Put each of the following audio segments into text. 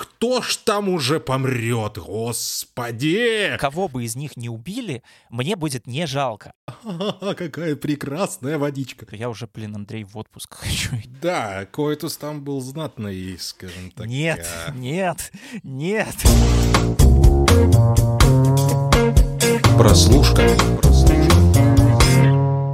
кто ж там уже помрет, господи! Кого бы из них не убили, мне будет не жалко. А, какая прекрасная водичка. Я уже, блин, Андрей, в отпуск хочу. Да, коэтус там был знатный, скажем так. Нет, нет, нет. Прослушка.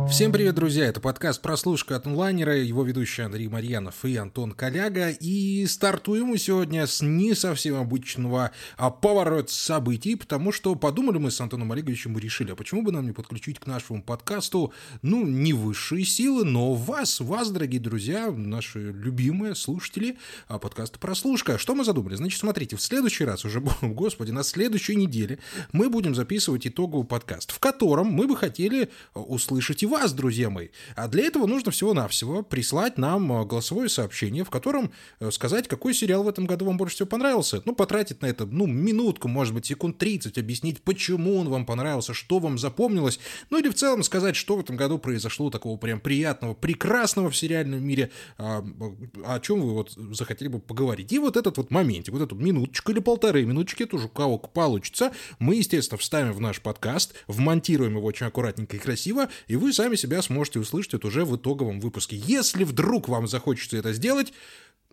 Всем привет, друзья! Это подкаст «Прослушка от онлайнера», его ведущий Андрей Марьянов и Антон Коляга. И стартуем мы сегодня с не совсем обычного а поворота событий, потому что подумали мы с Антоном Олеговичем и решили, а почему бы нам не подключить к нашему подкасту, ну, не высшие силы, но вас, вас, дорогие друзья, наши любимые слушатели а подкаста «Прослушка». Что мы задумали? Значит, смотрите, в следующий раз уже, господи, на следующей неделе мы будем записывать итоговый подкаст, в котором мы бы хотели услышать и вас, вас, друзья мои. А для этого нужно всего-навсего прислать нам э, голосовое сообщение, в котором э, сказать, какой сериал в этом году вам больше всего понравился. Ну, потратить на это, ну, минутку, может быть, секунд 30, объяснить, почему он вам понравился, что вам запомнилось. Ну, или в целом сказать, что в этом году произошло такого прям приятного, прекрасного в сериальном мире, о чем вы вот захотели бы поговорить. И вот этот вот моментик, вот эту минуточку или полторы минуточки, это уже у кого получится, мы, естественно, вставим в наш подкаст, вмонтируем его очень аккуратненько и красиво, и вы сами себя сможете услышать это уже в итоговом выпуске. Если вдруг вам захочется это сделать,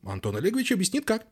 Антон Олегович объяснит как.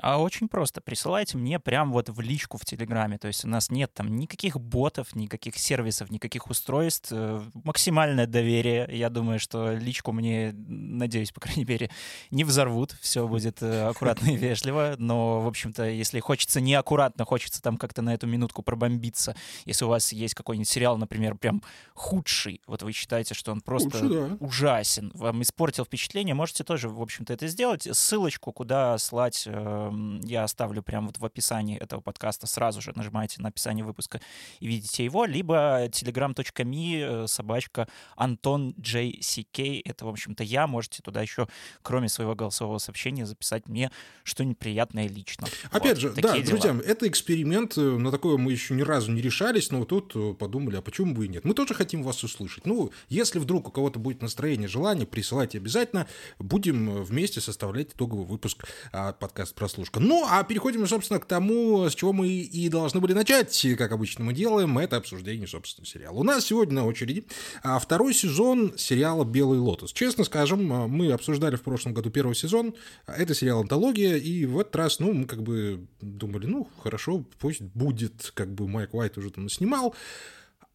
А очень просто. Присылайте мне прям вот в личку в Телеграме. То есть у нас нет там никаких ботов, никаких сервисов, никаких устройств. Э, максимальное доверие. Я думаю, что личку мне, надеюсь, по крайней мере, не взорвут. Все будет э, аккуратно и вежливо. Но, в общем-то, если хочется неаккуратно, хочется там как-то на эту минутку пробомбиться. Если у вас есть какой-нибудь сериал, например, прям худший, вот вы считаете, что он просто Лучше, да. ужасен, вам испортил впечатление, можете тоже, в общем-то, это сделать. Ссылочку, куда слать э, я оставлю прямо вот в описании этого подкаста, сразу же нажимаете на описание выпуска и видите его, либо telegram.me, э, собачка Антон JCK, это, в общем-то, я, можете туда еще, кроме своего голосового сообщения, записать мне что-нибудь приятное лично. Опять вот, же, да, дела. друзья, это эксперимент, э, на такое мы еще ни разу не решались, но тут э, подумали, а почему бы и нет. Мы тоже хотим вас услышать. Ну, если вдруг у кого-то будет настроение, желание, присылайте обязательно, будем вместе составлять итоговый выпуск а, подкаста «Прослушка прослушка. Ну, а переходим, собственно, к тому, с чего мы и должны были начать, как обычно мы делаем, это обсуждение, собственно, сериала. У нас сегодня на очереди а, второй сезон сериала «Белый лотос». Честно скажем, а, мы обсуждали в прошлом году первый сезон, это сериал «Антология», и в этот раз, ну, мы как бы думали, ну, хорошо, пусть будет, как бы Майк Уайт уже там снимал,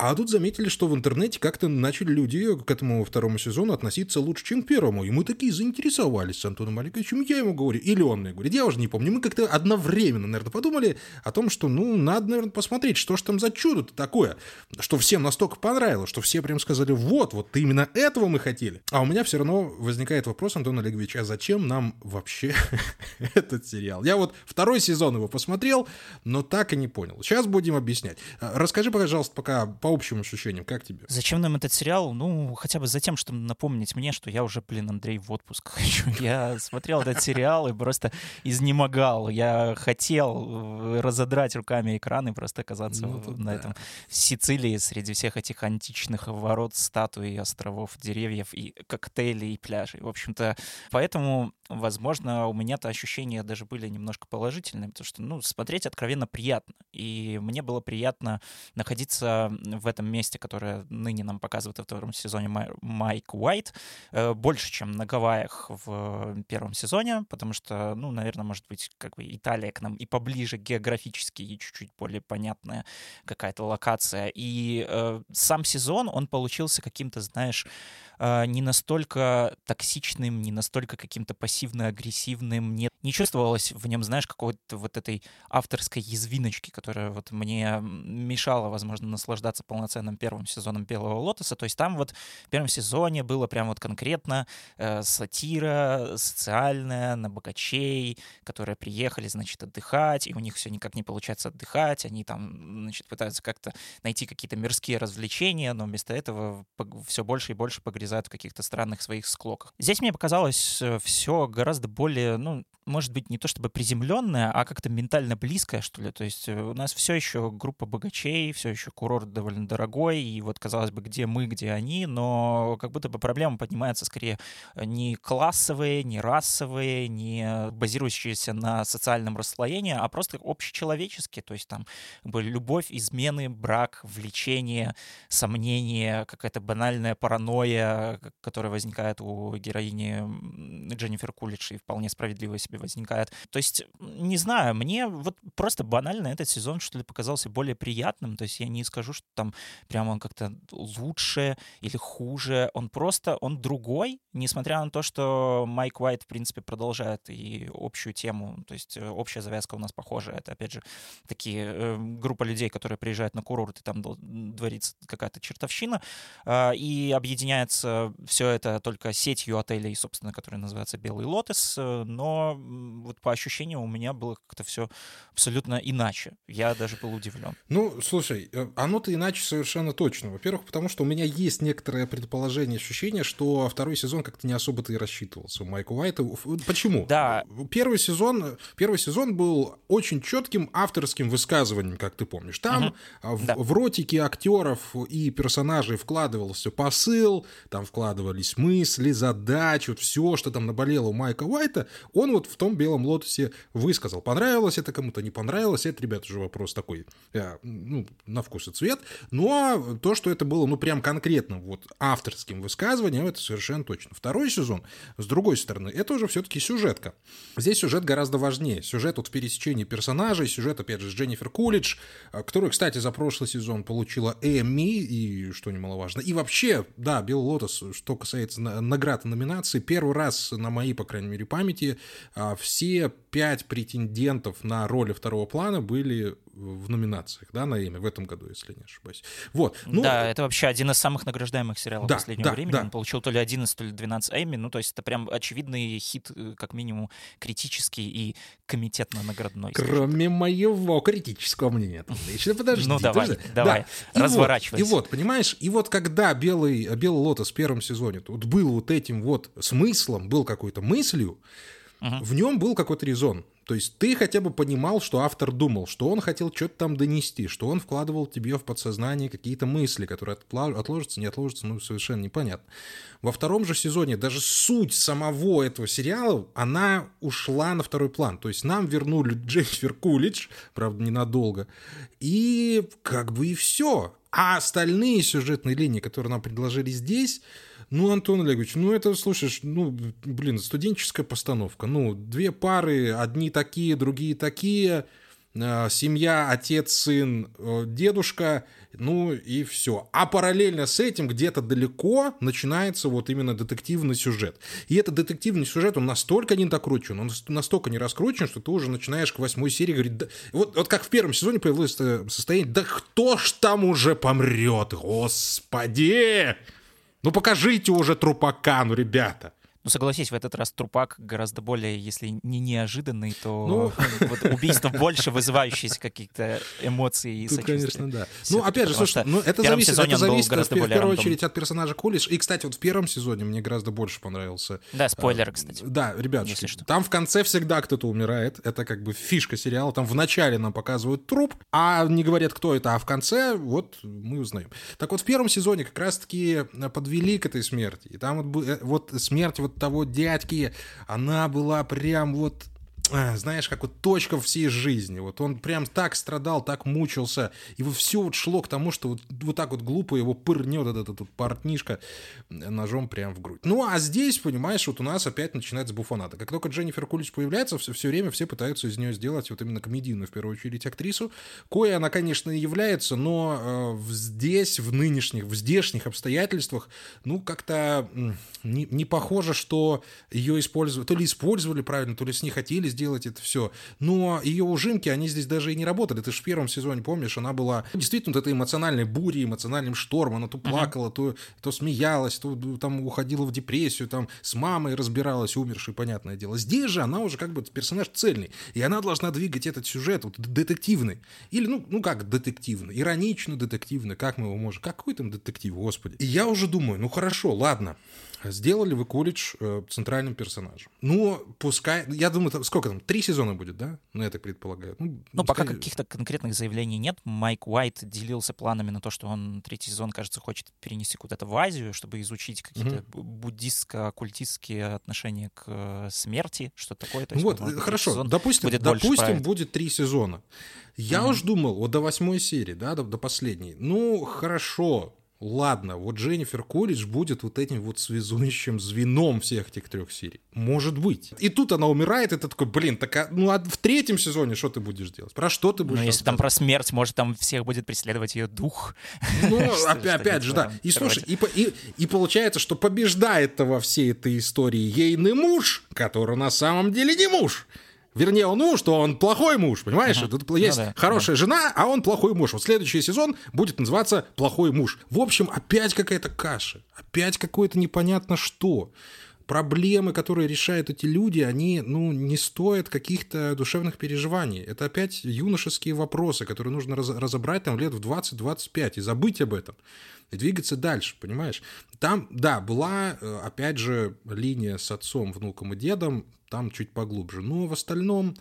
а тут заметили, что в интернете как-то начали люди к этому второму сезону относиться лучше, чем к первому. И мы такие заинтересовались с Антоном Олеговичем. Я ему говорю, или он мне говорит, я уже не помню. Мы как-то одновременно, наверное, подумали о том, что, ну, надо, наверное, посмотреть, что же там за чудо-то такое, что всем настолько понравилось, что все прям сказали, вот, вот именно этого мы хотели. А у меня все равно возникает вопрос, Антон Олегович, а зачем нам вообще этот сериал? Я вот второй сезон его посмотрел, но так и не понял. Сейчас будем объяснять. Расскажи, пожалуйста, пока по общим ощущениям, как тебе? Зачем нам этот сериал? Ну, хотя бы за тем, чтобы напомнить мне, что я уже, блин, Андрей, в отпуск хочу. Я смотрел этот сериал и просто изнемогал. Я хотел э, разодрать руками экран и просто оказаться ну, на да. этом в Сицилии среди всех этих античных ворот, статуй, островов, деревьев и коктейлей и пляжей. В общем-то, поэтому, возможно, у меня-то ощущения даже были немножко положительные, потому что, ну, смотреть откровенно приятно. И мне было приятно находиться в этом месте, которое ныне нам показывает во втором сезоне Майк Уайт, э, больше, чем на Гавайях в первом сезоне, потому что, ну, наверное, может быть, как бы Италия к нам и поближе географически, и чуть-чуть более понятная какая-то локация. И э, сам сезон, он получился каким-то, знаешь, э, не настолько токсичным, не настолько каким-то пассивно-агрессивным, не, не чувствовалось в нем, знаешь, какой-то вот этой авторской язвиночки, которая вот мне мешала, возможно, наслаждаться являться полноценным первым сезоном «Белого лотоса». То есть там вот в первом сезоне было прям вот конкретно э, сатира социальная на богачей, которые приехали, значит, отдыхать, и у них все никак не получается отдыхать, они там, значит, пытаются как-то найти какие-то мирские развлечения, но вместо этого все больше и больше погрязают в каких-то странных своих склоках. Здесь мне показалось э, все гораздо более, ну, может быть, не то чтобы приземленное, а как-то ментально близкое, что ли. То есть э, у нас все еще группа богачей, все еще курорт довольно довольно дорогой, и вот, казалось бы, где мы, где они, но как будто бы проблема поднимается скорее не классовые, не расовые, не базирующиеся на социальном расслоении, а просто общечеловеческие, то есть там как бы, любовь, измены, брак, влечение, сомнение, какая-то банальная паранойя, которая возникает у героини Дженнифер Кулич и вполне справедливо себе возникает. То есть, не знаю, мне вот просто банально этот сезон, что ли, показался более приятным. То есть я не скажу, что там прямо он как-то лучше или хуже. Он просто, он другой, несмотря на то, что Майк Уайт, в принципе, продолжает и общую тему. То есть э, общая завязка у нас похожа. Это, опять же, такие э, группа людей, которые приезжают на курорт, и там дворится какая-то чертовщина. Э, и объединяется все это только сетью отелей, собственно, которая называется «Белый лотос». Э, но вот по ощущениям у меня было как-то все абсолютно иначе. Я даже был удивлен. Ну, слушай, э, оно-то иначе совершенно точно. Во-первых, потому что у меня есть некоторое предположение, ощущение, что второй сезон как-то не особо-то и рассчитывался у Майка Уайта. Почему? Да. Первый сезон, первый сезон был очень четким авторским высказыванием, как ты помнишь. Там угу. в, да. в ротики актеров и персонажей вкладывался посыл, там вкладывались мысли, задачи, вот все, что там наболело у Майка Уайта, он вот в том белом лотосе высказал. Понравилось это кому-то, не понравилось, это, ребят, уже вопрос такой, э, ну, на вкус и цвет. Но то, что это было, ну, прям конкретно вот авторским высказыванием, это совершенно точно. Второй сезон, с другой стороны, это уже все-таки сюжетка. Здесь сюжет гораздо важнее. Сюжет вот в пересечении персонажей, сюжет, опять же, с Дженнифер Кулидж, э, которая, кстати, за прошлый сезон получила Эмми, и что немаловажно. И вообще, да, Белый Лотос, что касается наград и номинаций, первый раз на моей, по крайней мере, памяти а, все пять претендентов на роли второго плана были в номинациях, да, на Эмми в этом году, если не ошибаюсь. Вот. Ну, да, это вообще один из самых награждаемых сериалов да, последнего да, времени. Да. Он получил то ли 11, то ли 12 Эмми. Ну, то есть это прям очевидный хит, э, как минимум, критический и комитетно-наградной. Кроме моего критического мнения. Еще подожди. Ну, давай, давай, разворачивайся. И вот, понимаешь, и вот когда «Белый, «Белый лотос» в первом сезоне вот был вот этим вот смыслом, был какой-то мыслью, в нем был какой-то резон. То есть ты хотя бы понимал, что автор думал, что он хотел что-то там донести, что он вкладывал тебе в подсознание какие-то мысли, которые отложатся, не отложатся, ну, совершенно непонятно. Во втором же сезоне даже суть самого этого сериала, она ушла на второй план. То есть нам вернули Дженнифер Кулич, правда, ненадолго, и как бы и все. А остальные сюжетные линии, которые нам предложили здесь, ну, Антон Олегович, ну это, слушаешь, ну, блин, студенческая постановка. Ну, две пары, одни такие, другие такие, э, семья, отец, сын, э, дедушка, ну и все. А параллельно с этим где-то далеко начинается вот именно детективный сюжет. И этот детективный сюжет, он настолько не докручен, он настолько не раскручен, что ты уже начинаешь к восьмой серии говорить, да, вот, вот как в первом сезоне появилось состояние, да кто ж там уже помрет, господи! Ну покажите уже трупака, ну ребята. Ну, согласись, в этот раз трупак гораздо более, если не неожиданный, то ну... вот убийство больше вызывающиеся какие-то эмоции и Тут, конечно, да. Ну, опять же, слушай, ну, это зависит, это зависит в, в первую очередь от персонажа Кулиш. И, кстати, вот в первом сезоне мне гораздо больше понравился. Да, спойлеры, кстати. Да, ребят, там в конце всегда кто-то умирает. Это как бы фишка сериала. Там в начале нам показывают труп, а не говорят, кто это, а в конце вот мы узнаем. Так вот, в первом сезоне как раз-таки подвели к этой смерти. И там вот, э, вот смерть вот того дядьки, она была прям вот знаешь, как вот точка всей жизни. Вот он прям так страдал, так мучился, и вот все вот шло к тому, что вот, вот так вот глупо его пырнет этот, этот портнишка ножом прям в грудь. Ну, а здесь, понимаешь, вот у нас опять начинается буфоната. Как только Дженнифер Кулич появляется, все, все время все пытаются из нее сделать вот именно комедийную, в первую очередь, актрису. Кое она, конечно, и является, но э, здесь, в нынешних, в здешних обстоятельствах, ну, как-то не, не похоже, что ее использовали, то ли использовали правильно, то ли с ней хотели сделать это все. Но ее ужимки, они здесь даже и не работали. Ты же в первом сезоне, помнишь, она была действительно вот этой эмоциональной бурей, эмоциональным штормом. Она то плакала, то, то смеялась, то там уходила в депрессию, там с мамой разбиралась, умершей, понятное дело. Здесь же она уже как бы персонаж цельный. И она должна двигать этот сюжет вот, детективный. Или, ну, ну как детективный? Иронично детективный. Как мы его можем? Какой там детектив, господи? И я уже думаю, ну хорошо, ладно. Сделали вы колледж э, центральным персонажем. Ну, пускай... Я думаю, сколько сколько там, три сезона будет, да? Ну, я так предполагаю. Ну, ну пока каких-то конкретных заявлений нет. Майк Уайт делился планами на то, что он третий сезон, кажется, хочет перенести куда-то в Азию, чтобы изучить какие-то угу. буддистско-оккультистские отношения к э, смерти, что такое. То есть, вот, хорошо, допустим, будет допустим, будет три сезона. Я mm уж думал, вот до восьмой серии, да, до, до последней. Ну, хорошо, ладно, вот Дженнифер Колледж будет вот этим вот связующим звеном всех этих трех серий. Может быть. И тут она умирает, и ты такой, блин, так а, ну а в третьем сезоне что ты будешь делать? Про что ты будешь Ну, если там про смерть, может, там всех будет преследовать ее дух. Ну, опять, же, да. И слушай, и получается, что побеждает-то во всей этой истории ейный муж, который на самом деле не муж. Вернее, он муж, что он плохой муж, понимаешь? Uh-huh. Тут есть ну, да, хорошая да. жена, а он плохой муж. Вот следующий сезон будет называться «Плохой муж». В общем, опять какая-то каша. Опять какое-то непонятно что. Проблемы, которые решают эти люди, они, ну, не стоят каких-то душевных переживаний. Это опять юношеские вопросы, которые нужно раз- разобрать там лет в 20-25 и забыть об этом. И двигаться дальше, понимаешь? Там, да, была, э, опять же, линия с отцом, внуком и дедом, там чуть поглубже. Но в остальном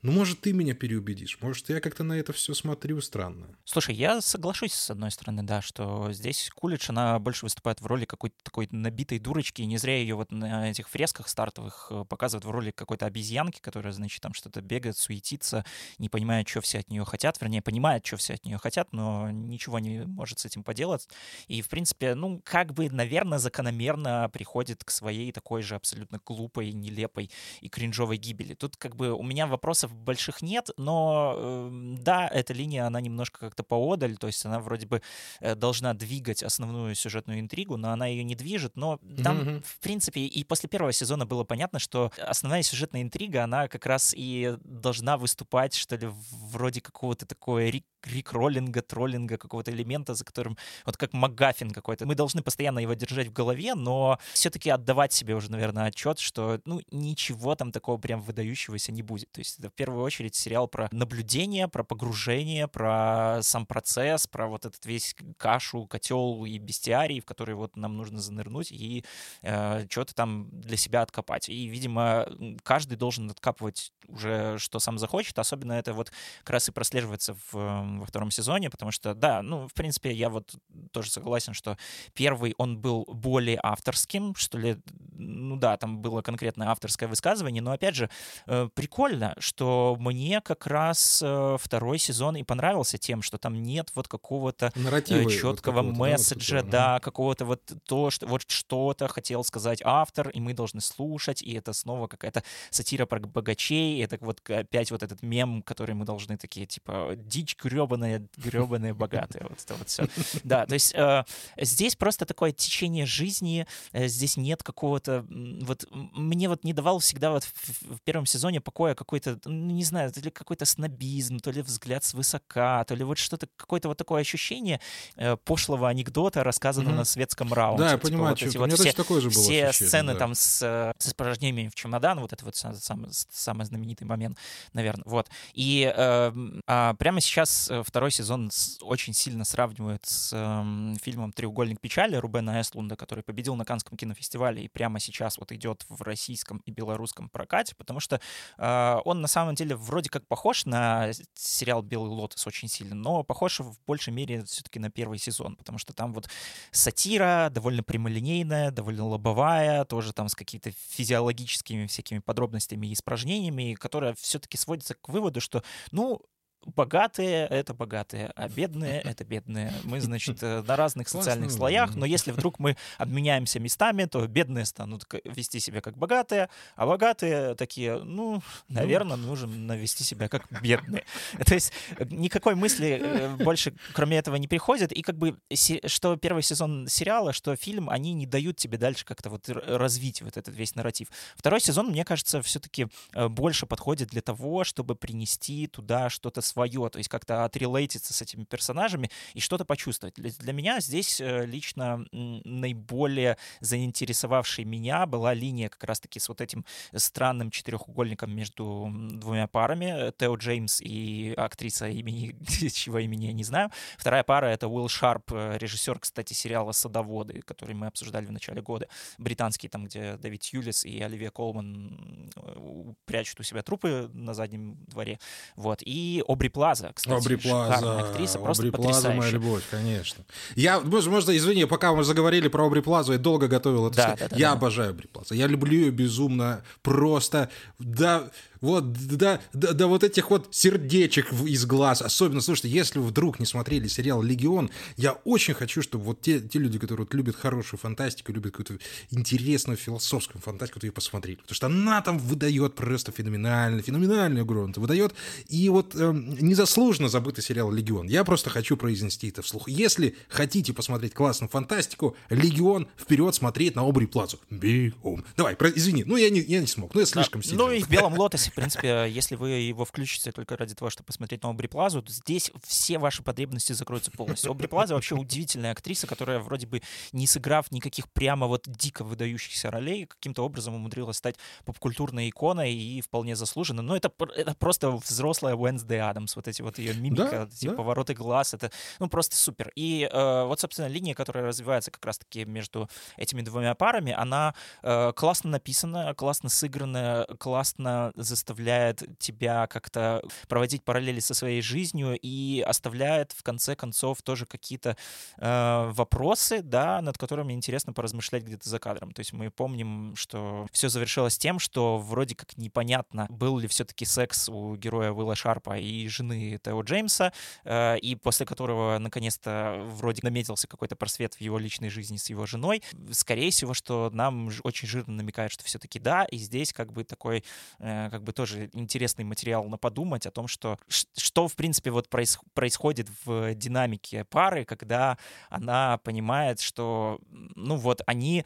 ну, может, ты меня переубедишь. Может, я как-то на это все смотрю странно. Слушай, я соглашусь, с одной стороны, да, что здесь Кулич, она больше выступает в роли какой-то такой набитой дурочки, и не зря ее вот на этих фресках стартовых э, показывают в роли какой-то обезьянки, которая, значит, там что-то бегает, суетится, не понимает, что все от нее хотят, вернее, понимает, что все от нее хотят, но ничего не может с этим поделать. И, в принципе, ну, как бы, наверное, закономерно приходит к своей такой же абсолютно глупой, нелепой и кринжовой гибели. Тут как бы у меня вопросов вопросов больших нет, но э, да, эта линия, она немножко как-то поодаль, то есть она вроде бы э, должна двигать основную сюжетную интригу, но она ее не движет, но там, mm-hmm. в принципе, и после первого сезона было понятно, что основная сюжетная интрига, она как раз и должна выступать, что ли, вроде какого-то такого рик, рик роллинга, троллинга, какого-то элемента, за которым, вот как МакГаффин какой-то. Мы должны постоянно его держать в голове, но все-таки отдавать себе уже, наверное, отчет, что, ну, ничего там такого прям выдающегося не будет. То есть это первую очередь сериал про наблюдение, про погружение, про сам процесс, про вот этот весь кашу, котел и бестиарий, в который вот нам нужно занырнуть и э, что-то там для себя откопать. И, видимо, каждый должен откапывать уже, что сам захочет. Особенно это вот как раз и прослеживается в, во втором сезоне, потому что, да, ну, в принципе, я вот тоже согласен, что первый, он был более авторским, что ли, ну да, там было конкретное авторское высказывание, но, опять же, э, прикольно, что мне как раз э, второй сезон и понравился тем, что там нет вот какого-то э, четкого вот месседжа, да, да какого-то вот то, что вот что-то хотел сказать автор, и мы должны слушать, и это снова какая-то сатира про богачей, это вот опять вот этот мем, который мы должны такие, типа, дичь гребаная, гребаная богатая, вот это вот все. Да, то есть э, здесь просто такое течение жизни, э, здесь нет какого-то, вот мне вот не давал всегда вот в, первом сезоне покоя какой-то, ну, не знаю, то ли какой-то снобизм, то ли взгляд свысока, то ли вот что-то, какое-то вот такое ощущение э, пошлого анекдота, рассказанного на светском раунде. Да, я типа, понимаю, вот эти вот все, такое же было все сцены там с, с испражнениями в чемодан, вот это вот самый, самый знаменитый момент, наверное. Вот. И э, а прямо сейчас второй сезон с, очень сильно сравнивают с э, фильмом «Треугольник печали» Рубена Эслунда, который победил на Канском кинофестивале и прямо сейчас вот идет в российском и белорусском прокате, потому что э, он на самом деле вроде как похож на сериал «Белый лотос» очень сильно, но похож в большей мере все-таки на первый сезон, потому что там вот сатира довольно прямолинейная, довольно лобовая, тоже там с какими-то физиологическими всякими подробностями и испражнениями, которая все-таки сводится к выводу, что, ну, богатые — это богатые, а бедные — это бедные. Мы, значит, э, на разных социальных слоях, но если вдруг мы обменяемся местами, то бедные станут вести себя как богатые, а богатые такие, ну, наверное, ну. нужно вести себя как бедные. То есть э, никакой мысли э, больше кроме этого не приходит, и как бы что первый сезон сериала, что фильм, они не дают тебе дальше как-то вот развить вот этот весь нарратив. Второй сезон, мне кажется, все-таки больше подходит для того, чтобы принести туда что-то свое, то есть как-то отрелейтиться с этими персонажами и что-то почувствовать. Для, для меня здесь э, лично наиболее заинтересовавшей меня была линия как раз-таки с вот этим странным четырехугольником между двумя парами, Тео Джеймс и актриса имени, чего имени я не знаю. Вторая пара — это Уилл Шарп, э, режиссер, кстати, сериала «Садоводы», который мы обсуждали в начале года, британский, там, где Дэвид Юлис и Оливия Колман э, прячут у себя трупы на заднем дворе. Вот. И Обри Плаза, кстати, Обри Плаза, актриса, просто Обри Плаза, моя любовь, конечно. Я, можно, извини, пока мы заговорили про Обри Плазу, я долго готовил это. Да, да, да, я да. обожаю Обри Плаза. Я люблю ее безумно, просто, да, вот, да, да, да вот этих вот сердечек из глаз. Особенно, слушайте, если вы вдруг не смотрели сериал «Легион», я очень хочу, чтобы вот те, те люди, которые вот любят хорошую фантастику, любят какую-то интересную философскую фантастику, вот ее посмотрели. Потому что она там выдает просто феноменально, феноменальную игру. Выдает. И вот эм, незаслуженно забытый сериал «Легион». Я просто хочу произнести это вслух. Если хотите посмотреть классную фантастику, «Легион», вперед смотреть на Обри Плазу. Бегом. Давай, про- извини, ну я не, я не смог, ну я слишком сильно. Ну и в «Белом лотосе», в принципе, если вы его включите только ради того, чтобы посмотреть на Обри Плазу, то здесь все ваши потребности закроются полностью. Обри Плаза вообще удивительная актриса, которая вроде бы не сыграв никаких прямо вот дико выдающихся ролей, каким-то образом умудрилась стать попкультурной иконой и вполне заслуженно. Но это, это просто взрослая Уэнсдей Адамс, вот эти вот ее мимика, Да, эти да. повороты глаз, это ну просто супер. И э, вот, собственно, линия, которая развивается как раз-таки между этими двумя парами, она э, классно написана, классно сыграна, классно заставляет тебя как-то проводить параллели со своей жизнью и оставляет в конце концов тоже какие-то э, вопросы, да, над которыми интересно поразмышлять где-то за кадром. То есть мы помним, что все завершилось тем, что вроде как непонятно, был ли все-таки секс у героя Уилла Шарпа и жены Тео Джеймса, э, и после которого наконец-то вроде наметился какой-то просвет в его личной жизни с его женой. Скорее всего, что нам очень жирно намекают, что все-таки да, и здесь как бы такой, э, как бы тоже интересный материал на подумать о том, что что в принципе вот проис- происходит в динамике пары, когда она понимает, что ну вот они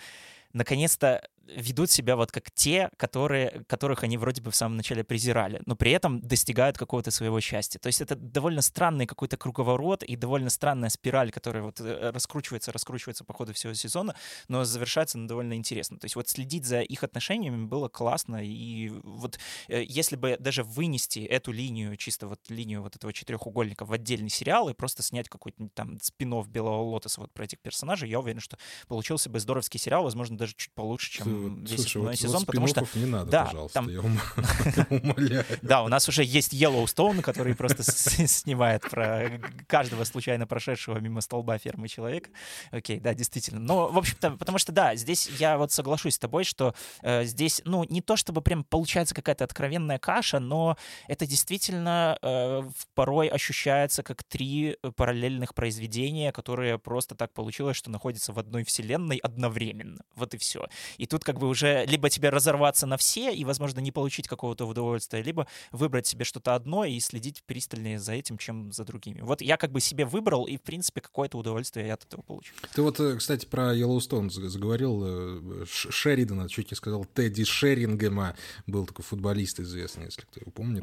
наконец-то ведут себя вот как те, которые, которых они вроде бы в самом начале презирали, но при этом достигают какого-то своего счастья. То есть это довольно странный какой-то круговорот и довольно странная спираль, которая вот э, раскручивается, раскручивается по ходу всего сезона, но завершается она довольно интересно. То есть вот следить за их отношениями было классно, и вот э, если бы даже вынести эту линию, чисто вот линию вот этого четырехугольника в отдельный сериал и просто снять какой-то там спин Белого Лотоса вот про этих персонажей, я уверен, что получился бы здоровский сериал, возможно, даже чуть получше, чем весь основной вот- сезон, вот потому что не надо, да, пожалуйста, там- я ум- умоляю. да, у нас уже есть Yellowstone, который просто снимает про каждого случайно прошедшего мимо столба фермы человека. Окей, да, действительно. Но, в общем-то, потому что, да, здесь я вот соглашусь с тобой, что э, здесь, ну, не то чтобы прям получается какая-то откровенная каша, но это действительно э, порой ощущается как три э, параллельных произведения, которые просто так получилось, что находятся в одной вселенной одновременно. Вот и все. И тут как бы уже либо тебе разорваться на все и, возможно, не получить какого-то удовольствия, либо выбрать себе что-то одно и следить пристальнее за этим, чем за другими. Вот я как бы себе выбрал, и, в принципе, какое-то удовольствие я от этого получу. Ты вот, э, кстати, про Йеллоустон заговорил. э, Шеридана, чуть не сказал, Тедди Шерингема был такой футболист известный, если кто его помнит.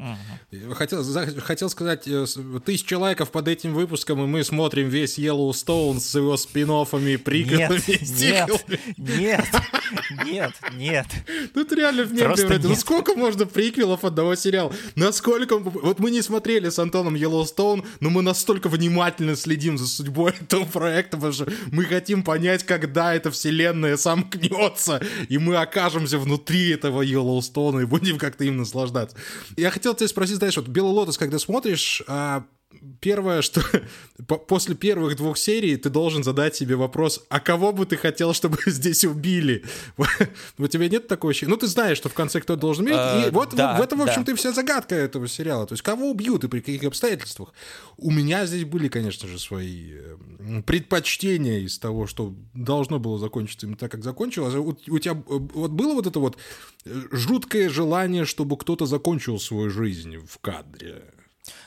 Я Хотел, хотел сказать, э, тысяча лайков под этим выпуском, и мы смотрим весь Йеллоустоун с его спин-оффами, приколами, Нет, сиквелами. нет, нет, нет, нет. Тут реально в превратилось. Ну сколько можно приквелов одного сериала? Насколько... Вот мы не смотрели с Антоном Йеллоустоун, но мы настолько внимательно следим за судьбой этого проекта, потому что мы хотим понять, когда эта вселенная сомкнется, и мы окажемся внутри этого Йеллоустона и будем как-то им наслаждаться. Я хотел тебя спросить, знаешь, вот «Белый лотос», когда смотришь, а, Первое, что по- после первых двух серий ты должен задать себе вопрос, а кого бы ты хотел, чтобы здесь убили? У тебя нет такого ощущения? Ну, ты знаешь, что в конце кто должен умереть, и Э, вот да, в этом, в да. общем-то, и вся загадка этого сериала. То есть кого убьют и при каких обстоятельствах? У меня здесь были, конечно же, свои э, предпочтения из того, что должно было закончиться именно так, как закончилось. А У, у тебя э, вот было вот это вот э, жуткое желание, чтобы кто-то закончил свою жизнь в кадре?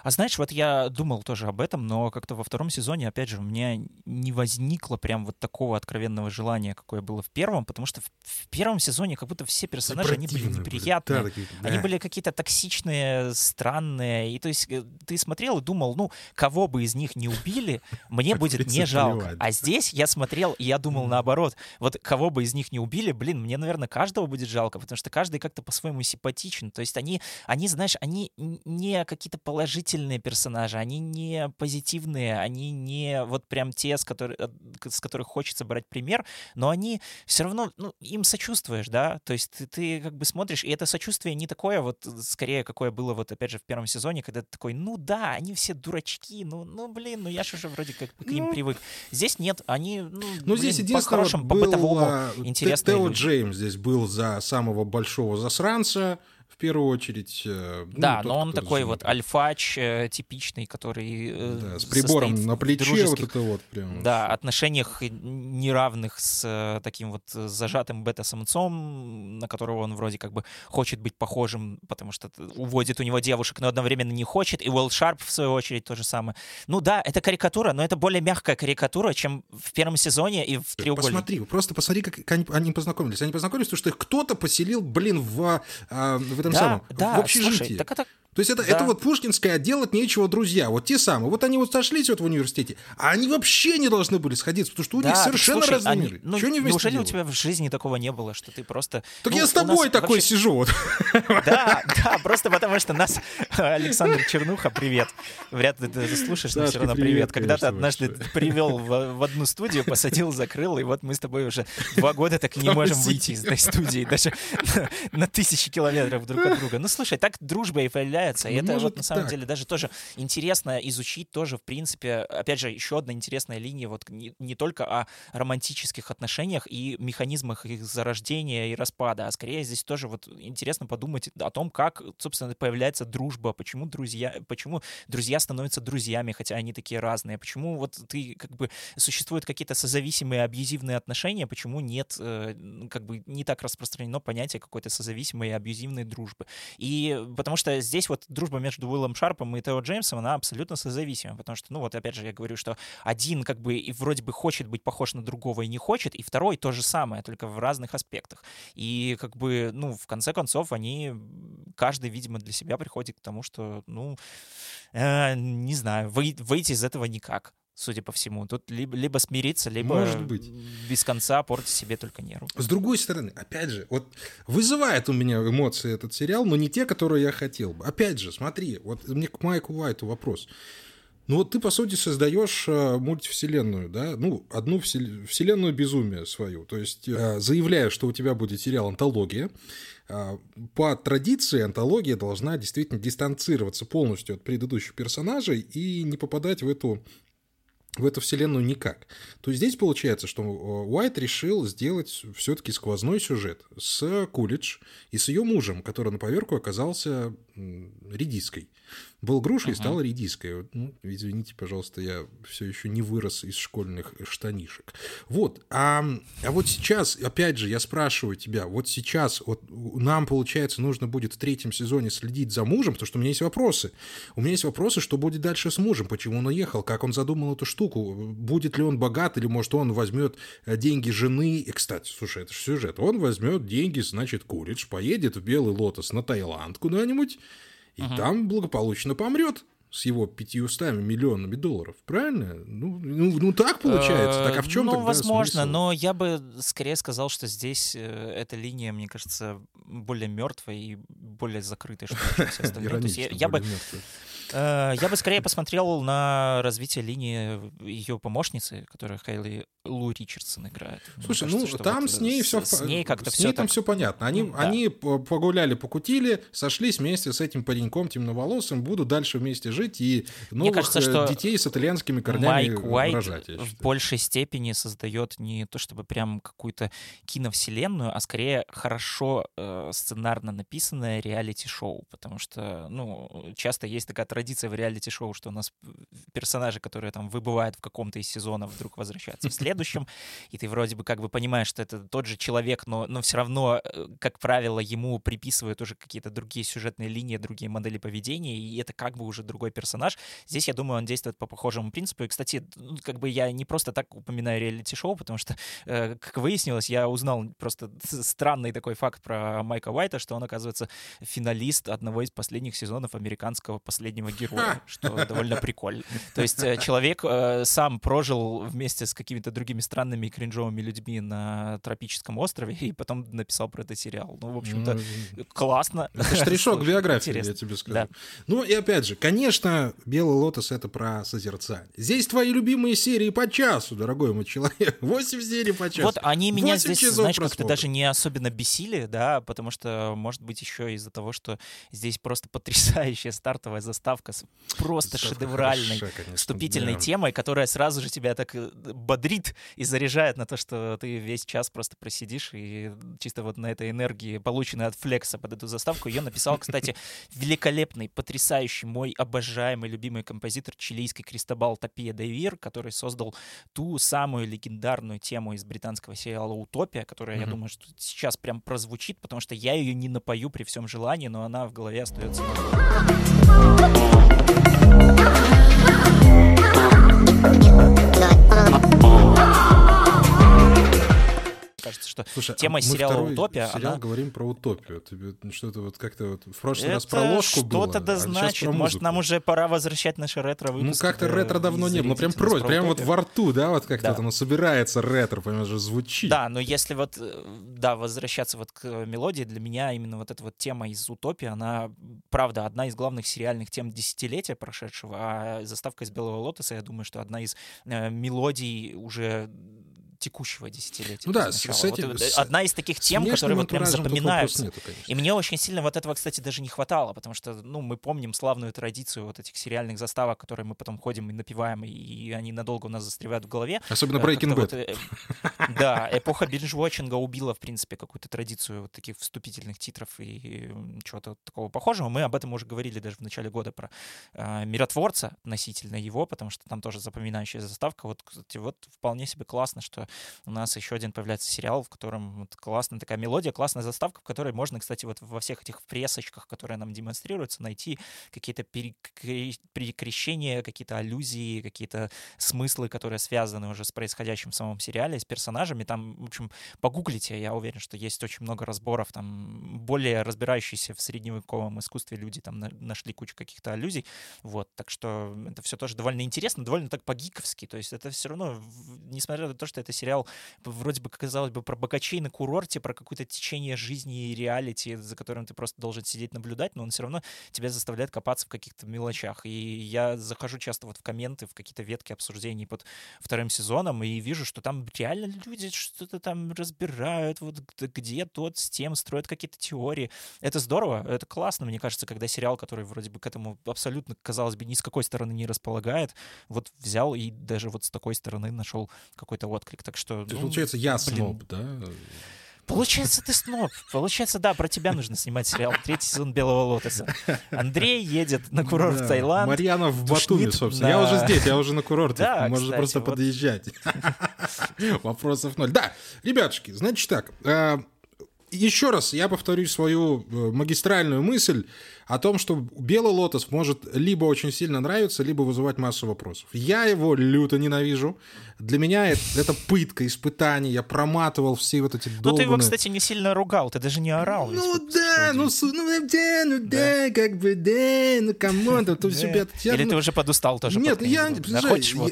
А знаешь, вот я думал тоже об этом, но как-то во втором сезоне, опять же, у меня не возникло прям вот такого откровенного желания, какое было в первом, потому что в, в первом сезоне как будто все персонажи, они были неприятные, были. Да, такие, да. они были какие-то токсичные, странные, и то есть э, ты смотрел и думал, ну, кого бы из них не убили, мне будет не жалко. А здесь я смотрел, и я думал наоборот, вот кого бы из них не убили, блин, мне, наверное, каждого будет жалко, потому что каждый как-то по-своему симпатичен, то есть они, они, знаешь, они не какие-то положительные положительные персонажи, они не позитивные, они не вот прям те, с, которых, с которых хочется брать пример, но они все равно, ну, им сочувствуешь, да, то есть ты, ты как бы смотришь, и это сочувствие не такое вот, скорее, какое было вот опять же в первом сезоне, когда ты такой, ну да, они все дурачки, ну, ну блин, ну я же уже вроде как к ним ну, привык. Здесь нет, они, ну, ну здесь блин, по-хорошему, по-бытовому а, интересные Тео Джеймс здесь был за самого большого засранца, в первую очередь. Э, ну, да, тот, но он такой вот альфач э, типичный, который... Э, да, с прибором на плече вот это вот прям. Да, отношениях неравных с таким вот зажатым бета-самцом, на которого он вроде как бы хочет быть похожим, потому что уводит у него девушек, но одновременно не хочет. И Уэлл Шарп, в свою очередь, то же самое. Ну да, это карикатура, но это более мягкая карикатура, чем в первом сезоне и в треугольнике. Посмотри, просто посмотри, как они, познакомились. Они познакомились, потому что их кто-то поселил, блин, в, а, в этом да, самом, да, в общежитии. Слушай, так это то есть это, да. это вот пушкинское, а делать нечего, друзья. Вот те самые. Вот они вот сошлись вот в университете, а они вообще не должны были сходиться, потому что у да, них совершенно слушай, разные они, миры. Ну, Что они неужели делают? у тебя в жизни такого не было, что ты просто... Так ну, я с тобой такой вообще... сижу. Вот. Да, да, просто потому что нас Александр Чернуха, привет. Вряд ли ты слушаешь, но все равно привет. Когда ты однажды привел в, одну студию, посадил, закрыл, и вот мы с тобой уже два года так не можем выйти из этой студии, даже на тысячи километров друг от друга. Ну, слушай, так дружба и появляется, и это вот на самом так. деле даже тоже интересно изучить тоже, в принципе, опять же, еще одна интересная линия, вот не, не только о романтических отношениях и механизмах их зарождения и распада, а скорее здесь тоже вот интересно подумать о том, как, собственно, появляется дружба, почему друзья, почему друзья становятся друзьями, хотя они такие разные, почему вот ты как бы существуют какие-то созависимые абьюзивные отношения, почему нет, э, как бы не так распространено понятие какой-то созависимой и абьюзивной дружбы. И потому что здесь вот дружба между Уиллом Шарпом и Тео Джеймсом, она абсолютно созависима, потому что, ну вот опять же я говорю, что один как бы и вроде бы хочет быть похож на другого и не хочет, и второй то же самое, только в разных аспектах. И как бы, ну, в конце концов, они, каждый, видимо, для себя приходит к тому, что, ну, э, не знаю, вы, выйти из этого никак судя по всему. Тут либо, либо смириться, либо Может быть. без конца портить себе только нервы. С другой стороны, опять же, вот вызывает у меня эмоции этот сериал, но не те, которые я хотел бы. Опять же, смотри, вот мне к Майку Уайту вопрос. Ну вот ты, по сути, создаешь э, мультивселенную, да, ну, одну вселенную безумия свою. То есть э, заявляешь, что у тебя будет сериал «Антология», э, по традиции антология должна действительно дистанцироваться полностью от предыдущих персонажей и не попадать в эту в эту вселенную никак. То есть здесь получается, что Уайт решил сделать все-таки сквозной сюжет с Кулидж и с ее мужем, который на поверку оказался редиской. Был грушей uh-huh. стал редиской. Ну, извините, пожалуйста, я все еще не вырос из школьных штанишек. Вот. А, а вот сейчас, опять же, я спрашиваю тебя, вот сейчас вот нам, получается, нужно будет в третьем сезоне следить за мужем, потому что у меня есть вопросы. У меня есть вопросы, что будет дальше с мужем, почему он уехал, как он задумал эту штуку, будет ли он богат, или, может, он возьмет э, деньги жены. И, кстати, слушай, это же сюжет. Он возьмет деньги, значит, Куридж, поедет в Белый Лотос на Таиланд куда-нибудь, и угу. там благополучно помрет с его 500 миллионами долларов, правильно? Ну, ну, ну так получается. Так а в чем Ну, тогда возможно, смысл? но я бы скорее сказал, что здесь э, эта линия, мне кажется, более мертвая и более закрытой, что все остальные. То есть я, я бы... Э, я бы скорее посмотрел на развитие линии ее помощницы, которая Хейли Лу Ричардсон играет. Слушай, кажется, ну там вот с ней все с ней как-то все там так... все понятно. Они, да. они погуляли, покутили, сошлись вместе с этим пареньком темноволосым, будут дальше вместе жить и новых Мне кажется, что детей с итальянскими корнями Майк Уайт рожать, в большей степени создает не то чтобы прям какую-то киновселенную, а скорее хорошо э, сценарно написанное реалити-шоу, потому что ну часто есть такая традиция в реалити-шоу, что у нас персонажи, которые там выбывают в каком-то из сезонов, вдруг возвращаются в следующем, и ты вроде бы как бы понимаешь, что это тот же человек, но, но все равно, э, как правило, ему приписывают уже какие-то другие сюжетные линии, другие модели поведения, и это как бы уже другой персонаж. Здесь, я думаю, он действует по похожему принципу. И, кстати, ну, как бы я не просто так упоминаю реалити-шоу, потому что, э, как выяснилось, я узнал просто странный такой факт про Майка Уайта, что он, оказывается, финалист одного из последних сезонов американского последнего героя, что довольно прикольно. То есть э, человек сам прожил вместе с какими-то другими странными и кринжовыми людьми на тропическом острове и потом написал про этот сериал. Ну, в общем-то, ну, классно. Это штришок биографии, я тебе скажу. Да. Ну и опять же, конечно, «Белый лотос» — это про созерцание. Здесь твои любимые серии по часу, дорогой мой человек. Восемь серий по часу. Вот они меня здесь, знаешь, как-то даже не особенно бесили, да, потому что, может быть, еще из-за того, что здесь просто потрясающая стартовая заставка с просто Заставка шедевральной хороша, вступительной да. темой, которая сразу же тебя так э, бодрит и заряжает на то, что ты весь час просто просидишь и чисто вот на этой энергии, полученной от Флекса под эту заставку, ее написал, кстати, великолепный, потрясающий мой обожаемый любимый композитор чилийский Кристобал Тапия Дейвир, который создал ту самую легендарную тему из британского сериала «Утопия», которая, mm-hmm. я думаю, что сейчас прям прозвучит, потому что я ее не напою при всем желании, но она в голове остается. Кажется, что Слушай, тема а сериала «Утопия», сериал она... говорим про утопию. Тебе что-то вот как-то вот в прошлый Это раз про ложку было, что-то да а значит. Может, нам уже пора возвращать наши ретро-выпуски. Ну, как-то ретро давно не было. Ну, прям прось, прям вот во рту, да, вот как-то да. оно собирается ретро, понимаешь, же звучит. Да, но если вот, э, да, возвращаться вот к мелодии, для меня именно вот эта вот тема из «Утопии», она, правда, одна из главных сериальных тем десятилетия прошедшего, а заставка из «Белого лотоса», я думаю, что одна из э, мелодий уже текущего десятилетия. Ну да, с, с этим, вот, с, одна из таких тем, которые вот прям запоминаются. Нету, и мне очень сильно вот этого, кстати, даже не хватало, потому что, ну, мы помним славную традицию вот этих сериальных заставок, которые мы потом ходим и напиваем, и они надолго у нас застревают в голове. Особенно э, Breaking Bad. Вот, э, да, эпоха binge-watchинга убила, в принципе, какую-то традицию вот таких вступительных титров и чего-то такого похожего. Мы об этом уже говорили даже в начале года про э, «Миротворца» относительно его, потому что там тоже запоминающая заставка. Вот, кстати, вот вполне себе классно, что у нас еще один появляется сериал, в котором вот классная такая мелодия, классная заставка, в которой можно, кстати, вот во всех этих пресочках, которые нам демонстрируются, найти какие-то перекрещения, какие-то аллюзии, какие-то смыслы, которые связаны уже с происходящим в самом сериале, с персонажами. Там, в общем, погуглите, я уверен, что есть очень много разборов, там более разбирающиеся в средневековом искусстве люди там нашли кучу каких-то аллюзий, вот, так что это все тоже довольно интересно, довольно так по-гиковски, то есть это все равно, несмотря на то, что это сериал вроде бы, казалось бы, про богачей на курорте, про какое-то течение жизни и реалити, за которым ты просто должен сидеть наблюдать, но он все равно тебя заставляет копаться в каких-то мелочах. И я захожу часто вот в комменты, в какие-то ветки обсуждений под вторым сезоном и вижу, что там реально люди что-то там разбирают, вот где тот с тем, строят какие-то теории. Это здорово, это классно, мне кажется, когда сериал, который вроде бы к этому абсолютно, казалось бы, ни с какой стороны не располагает, вот взял и даже вот с такой стороны нашел какой-то отклик. Так что... То ну, получается, я блин, сноб, да? Получается, ты сноб. Получается, да, про тебя нужно снимать сериал. Третий сезон «Белого лотоса». Андрей едет на курорт да. в Таиланд. Марьяна в Батуми, собственно. На... Я уже здесь, я уже на курорте. Да, Можно кстати, просто вот... подъезжать. Вопросов ноль. Да, ребятушки, значит так. Э, еще раз я повторю свою э, магистральную мысль о том, что белый лотос может либо очень сильно нравиться, либо вызывать массу вопросов. Я его люто ненавижу. Для меня это, это пытка, испытание. Я проматывал все вот эти долбанные... Ну, ты его, кстати, не сильно ругал, ты даже не орал. Ну да, ну, ну да, ну да, как бы, да, ну come on, там тут себя... Или ты уже подустал тоже? Нет, я,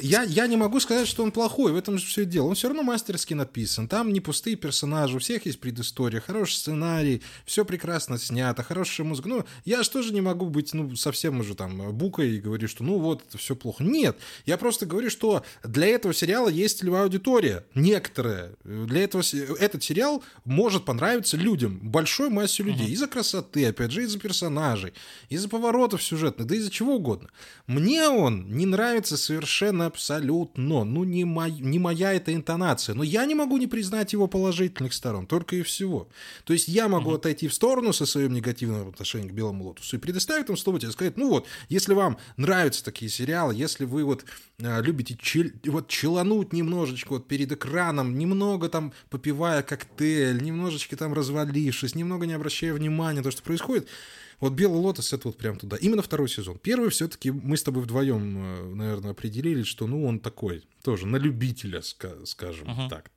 я, я не могу сказать, что он плохой, в этом же все дело. Он все равно мастерски написан, там не пустые персонажи, у всех есть предыстория, хороший сценарий, все прекрасно снято, хорошая музыка. Ну, я же тоже не могу быть, ну, совсем уже там букой и говорить, что ну вот, это все плохо. Нет, я просто говорю, что для этого сериала есть целевая аудитория, некоторая. Для этого этот сериал может понравиться людям, большой массе людей. Из-за красоты, опять же, из-за персонажей, из-за поворотов сюжетных, да из-за чего угодно. Мне он не нравится совершенно абсолютно. Ну, не, мой, не моя эта интонация. Но я не могу не признать его положительных сторон, только и всего. То есть я могу uh-huh. отойти в сторону со своим негативным отношением к Белому Лотусу и предоставит им слово тебе сказать, ну вот, если вам нравятся такие сериалы, если вы вот э, любите чел, вот челануть немножечко вот перед экраном, немного там попивая коктейль, немножечко там развалившись, немного не обращая внимания на то, что происходит, вот «Белый лотос» — это вот прям туда. Именно второй сезон. Первый все-таки мы с тобой вдвоем, э, наверное, определили, что, ну, он такой, тоже на любителя, скажем угу. так.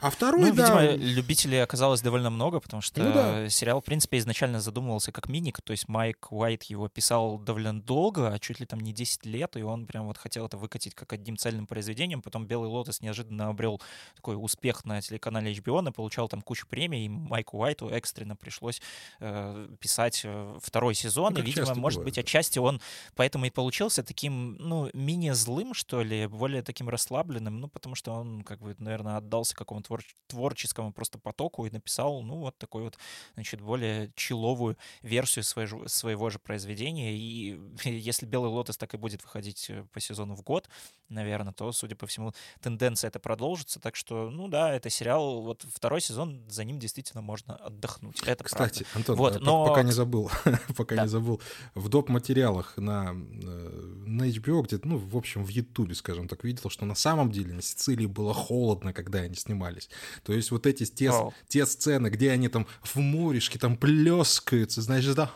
А второй, ну, да... видимо, любителей оказалось довольно много, потому что ну, да. сериал, в принципе, изначально задумывался как миник, то есть Майк Уайт его писал довольно долго, а чуть ли там не 10 лет, и он прям вот хотел это выкатить как одним цельным произведением. Потом «Белый лотос» неожиданно обрел такой успех на телеканале HBO, и получал там кучу премий, и Майку Уайту экстренно пришлось э, писать э, второй сезон, ну, и, видимо, может бывает. быть, отчасти он поэтому и получился таким, ну, менее злым, что ли, более таким расслабленным, ну, потому что он, как бы, наверное, отдался какому-то твор- творческому просто потоку и написал, ну, вот такой вот, значит, более человую версию своего, своего же произведения, и если «Белый лотос» так и будет выходить э, по сезону в год, наверное, то, судя по всему, тенденция это продолжится, так что, ну, да, это сериал, вот второй сезон, за ним действительно можно отдохнуть, это Кстати, правда. Антон, вот, но... пока не забыл, пока да. не забыл, в доп. материалах на, э, на HBO где-то, ну, в общем, в Ютубе, скажем так, видел, что на самом деле на Сицилии было холодно, когда они снимались. То есть вот эти те, те сцены, где они там в морешке там плескаются, знаешь, да,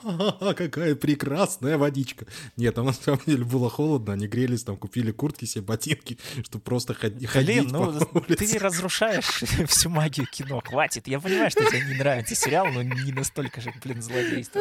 какая прекрасная водичка. Нет, там на самом деле было холодно, они грелись, там купили куртки себе, ботинки, чтобы просто ходить Блин, ну ты разрушаешь всю магию кино, хватит. Я понимаю, что тебе не нравится сериал, но не настолько же, блин, злодейство.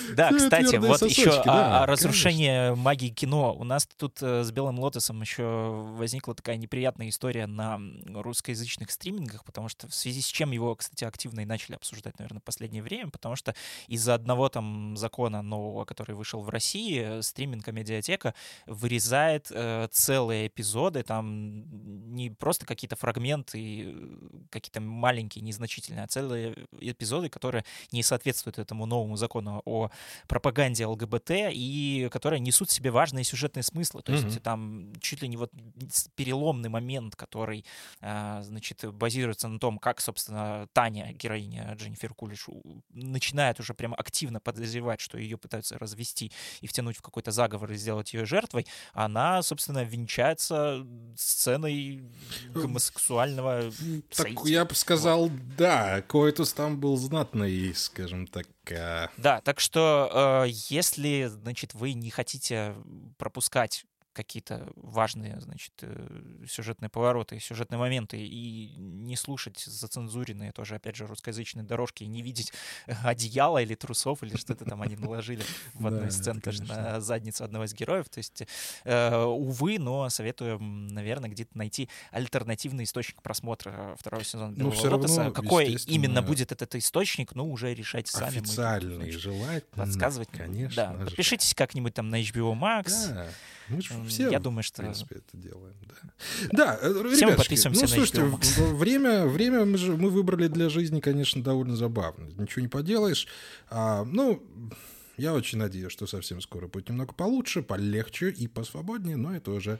Да, кстати, вот сосочки, еще да, о, о разрушении магии кино. У нас тут э, с Белым Лотосом еще возникла такая неприятная история на русскоязычных стримингах, потому что в связи с чем его, кстати, активно и начали обсуждать, наверное, в последнее время, потому что из-за одного там закона нового, который вышел в России, стриминг-медиатека вырезает э, целые эпизоды, там не просто какие-то фрагменты, какие-то маленькие, незначительные, а целые эпизоды, которые не соответствуют этому новому закону о пропаганде ЛГБТ и которые несут в себе важные сюжетные смыслы. То mm-hmm. есть там чуть ли не вот переломный момент, который, а, значит, базируется на том, как, собственно, Таня, героиня Дженнифер Кулиш, начинает уже прям активно подозревать, что ее пытаются развести и втянуть в какой-то заговор и сделать ее жертвой, она, собственно, венчается сценой гомосексуального Так я бы сказал, вот. да, Коэтус там был знатный, скажем так, да, так что э, если, значит, вы не хотите пропускать какие-то важные, значит, э, сюжетные повороты, сюжетные моменты, и не слушать зацензуренные тоже, опять же, русскоязычные дорожки, и не видеть одеяла или трусов, или что-то там они наложили в одной из сцен даже на задницу одного из героев. То есть, э, увы, но советую, наверное, где-то найти альтернативный источник просмотра второго сезона ну, Белого Лотоса. Какой именно будет этот источник, ну, уже решайте сами. Официальный, желательно. Подсказывать. Конечно. Да, подпишитесь как-нибудь там на HBO Max. Все, Я думаю, что... в принципе, это делаем. Да, да э, все подписываемся ну, слушайте, время, время мы, же, мы выбрали для жизни, конечно, довольно забавно. Ничего не поделаешь. А, ну, я очень надеюсь, что совсем скоро будет немного получше, полегче и посвободнее, но это уже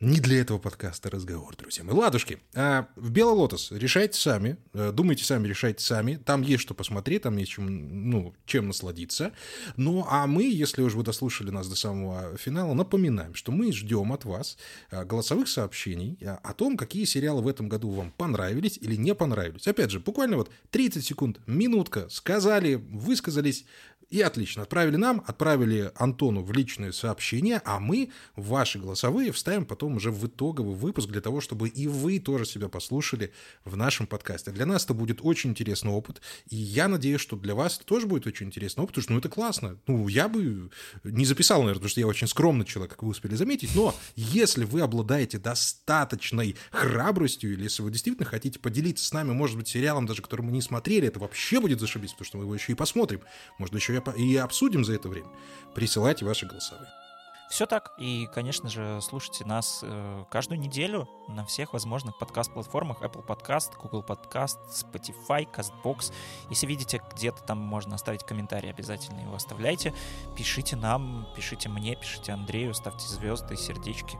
не для этого подкаста разговор, друзья мои. Ладушки, а в Белый Лотос решайте сами, э, думайте сами, решайте сами. Там есть что посмотреть, там есть чем, ну, чем насладиться. Ну, а мы, если уж вы дослушали нас до самого финала, напоминаем, что мы ждем от вас э, голосовых сообщений э, о том, какие сериалы в этом году вам понравились или не понравились. Опять же, буквально вот 30 секунд, минутка, сказали, высказались, и отлично. Отправили нам, отправили Антону в личное сообщение, а мы ваши голосовые вставим потом уже в итоговый выпуск для того, чтобы и вы тоже себя послушали в нашем подкасте. Для нас это будет очень интересный опыт, и я надеюсь, что для вас это тоже будет очень интересный опыт, потому что ну, это классно. Ну, я бы не записал, наверное, потому что я очень скромный человек, как вы успели заметить, но если вы обладаете достаточной храбростью, или если вы действительно хотите поделиться с нами, может быть, сериалом даже, который мы не смотрели, это вообще будет зашибись, потому что мы его еще и посмотрим. Может, еще и обсудим за это время. Присылайте ваши голосовые. Все так. И, конечно же, слушайте нас э, каждую неделю на всех возможных подкаст-платформах. Apple Podcast, Google Podcast, Spotify, CastBox. Если видите, где-то там можно оставить комментарий, обязательно его оставляйте. Пишите нам, пишите мне, пишите Андрею, ставьте звезды, сердечки.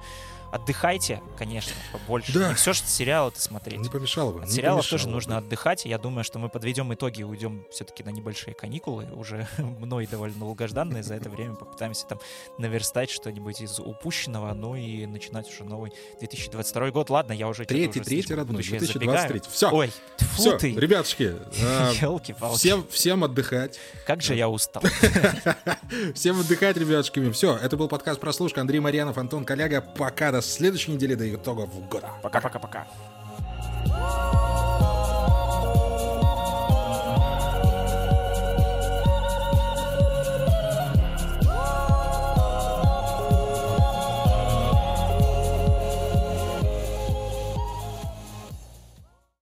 Отдыхайте, конечно, побольше. Да. Не все же сериалы-то смотреть. Не помешало бы. От сериалов помешало тоже бы. нужно отдыхать. Я думаю, что мы подведем итоги и уйдем все-таки на небольшие каникулы. Уже мной довольно долгожданные. За это время попытаемся там наверстать что-нибудь из упущенного. Ну и начинать уже новый 2022 год. Ладно, я уже... Третий, третий, родной, Все. 2023. Все, Ой, тьфу все, ты. ребятушки, э, Елки-палки. всем, всем отдыхать. Как же я устал. Всем отдыхать, ребятушками. Все, это был подкаст «Прослушка». Андрей Марьянов, Антон Коляга. Пока, до следующей недели, до итогов года. Пока-пока-пока.